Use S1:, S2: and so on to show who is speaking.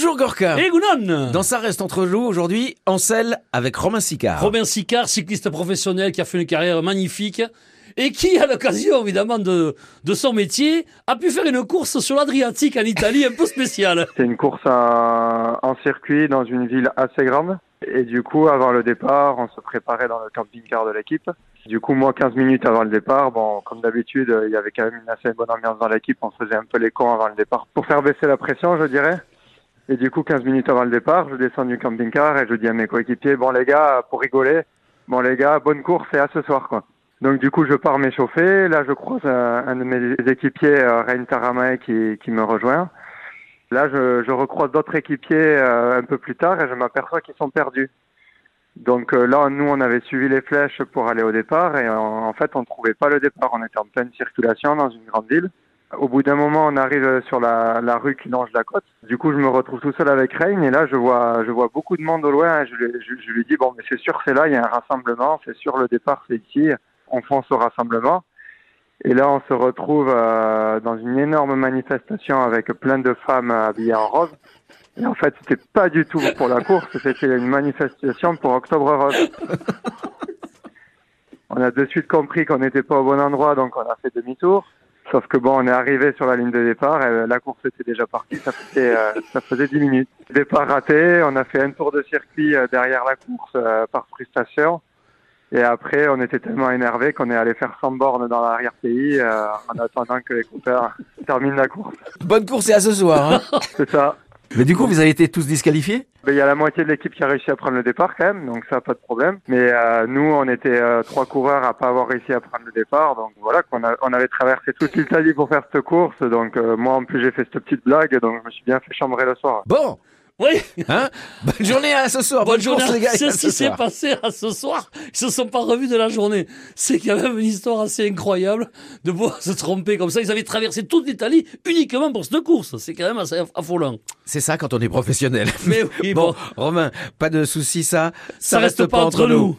S1: Bonjour Gorka.
S2: Et Gounon
S1: Dans Ça reste entre nous aujourd'hui, Ansel avec Romain Sicard.
S2: Robin Sicard, cycliste professionnel qui a fait une carrière magnifique et qui, à l'occasion évidemment de, de son métier, a pu faire une course sur l'Adriatique en Italie un peu spéciale.
S3: C'est une course en, en circuit dans une ville assez grande. Et du coup, avant le départ, on se préparait dans le camping-car de l'équipe. Du coup, moi, 15 minutes avant le départ, bon, comme d'habitude, il y avait quand même une assez bonne ambiance dans l'équipe. On faisait un peu les cons avant le départ pour faire baisser la pression, je dirais. Et du coup, 15 minutes avant le départ, je descends du camping-car et je dis à mes coéquipiers, bon les gars, pour rigoler, bon les gars, bonne course et à ce soir, quoi. Donc du coup, je pars m'échauffer. Là, je croise un, de mes équipiers, euh, Rain Taramae, qui, qui me rejoint. Là, je, je recroise d'autres équipiers euh, un peu plus tard et je m'aperçois qu'ils sont perdus. Donc euh, là, nous, on avait suivi les flèches pour aller au départ et en, en fait, on ne trouvait pas le départ. On était en pleine circulation dans une grande ville. Au bout d'un moment, on arrive sur la, la rue qui longe la côte. Du coup, je me retrouve tout seul avec Rain et là, je vois, je vois beaucoup de monde au loin. Je, lui- je, je lui dis bon, mais c'est sûr, c'est là, il y a un rassemblement, c'est sûr, le départ, c'est ici. On fonce au rassemblement. Et là, on se retrouve euh, dans une énorme manifestation avec plein de femmes habillées en rose. Et en fait, c'était pas du tout pour la course, c'était une manifestation pour Octobre Rose. On a de suite compris qu'on n'était pas au bon endroit, donc on a fait demi-tour. Sauf que bon, on est arrivé sur la ligne de départ, et la course était déjà partie, ça faisait, euh, ça faisait 10 minutes. Départ raté, on a fait un tour de circuit euh, derrière la course euh, par frustration. Et après, on était tellement énervé qu'on est allé faire 100 bornes dans l'arrière-pays euh, en attendant que les coupeurs terminent la course.
S1: Bonne course et à ce soir. hein.
S3: C'est ça.
S1: Mais du coup, vous avez été tous disqualifiés?
S3: Il y a la moitié de l'équipe qui a réussi à prendre le départ quand même, donc ça pas de problème. Mais euh, nous, on était euh, trois coureurs à pas avoir réussi à prendre le départ, donc voilà qu'on a, on avait traversé toute l'Italie pour faire cette course. Donc euh, moi, en plus, j'ai fait cette petite blague, donc je me suis bien fait chambrer le soir.
S1: Bon,
S2: Oui,
S1: hein? Bonne journée à ce soir.
S2: bonne journée.
S1: course, les gars. et
S2: C'est
S1: à
S2: ce qui s'est passé à ce soir. Ils se sont pas revus de la journée. C'est quand même une histoire assez incroyable de pouvoir se tromper comme ça. Ils avaient traversé toute l'Italie uniquement pour cette course. C'est quand même assez affolant.
S1: C'est ça quand on est professionnel.
S2: Mais oui,
S1: bon,
S2: bon.
S1: Romain, pas de soucis, ça,
S2: Ça reste pas entre nous.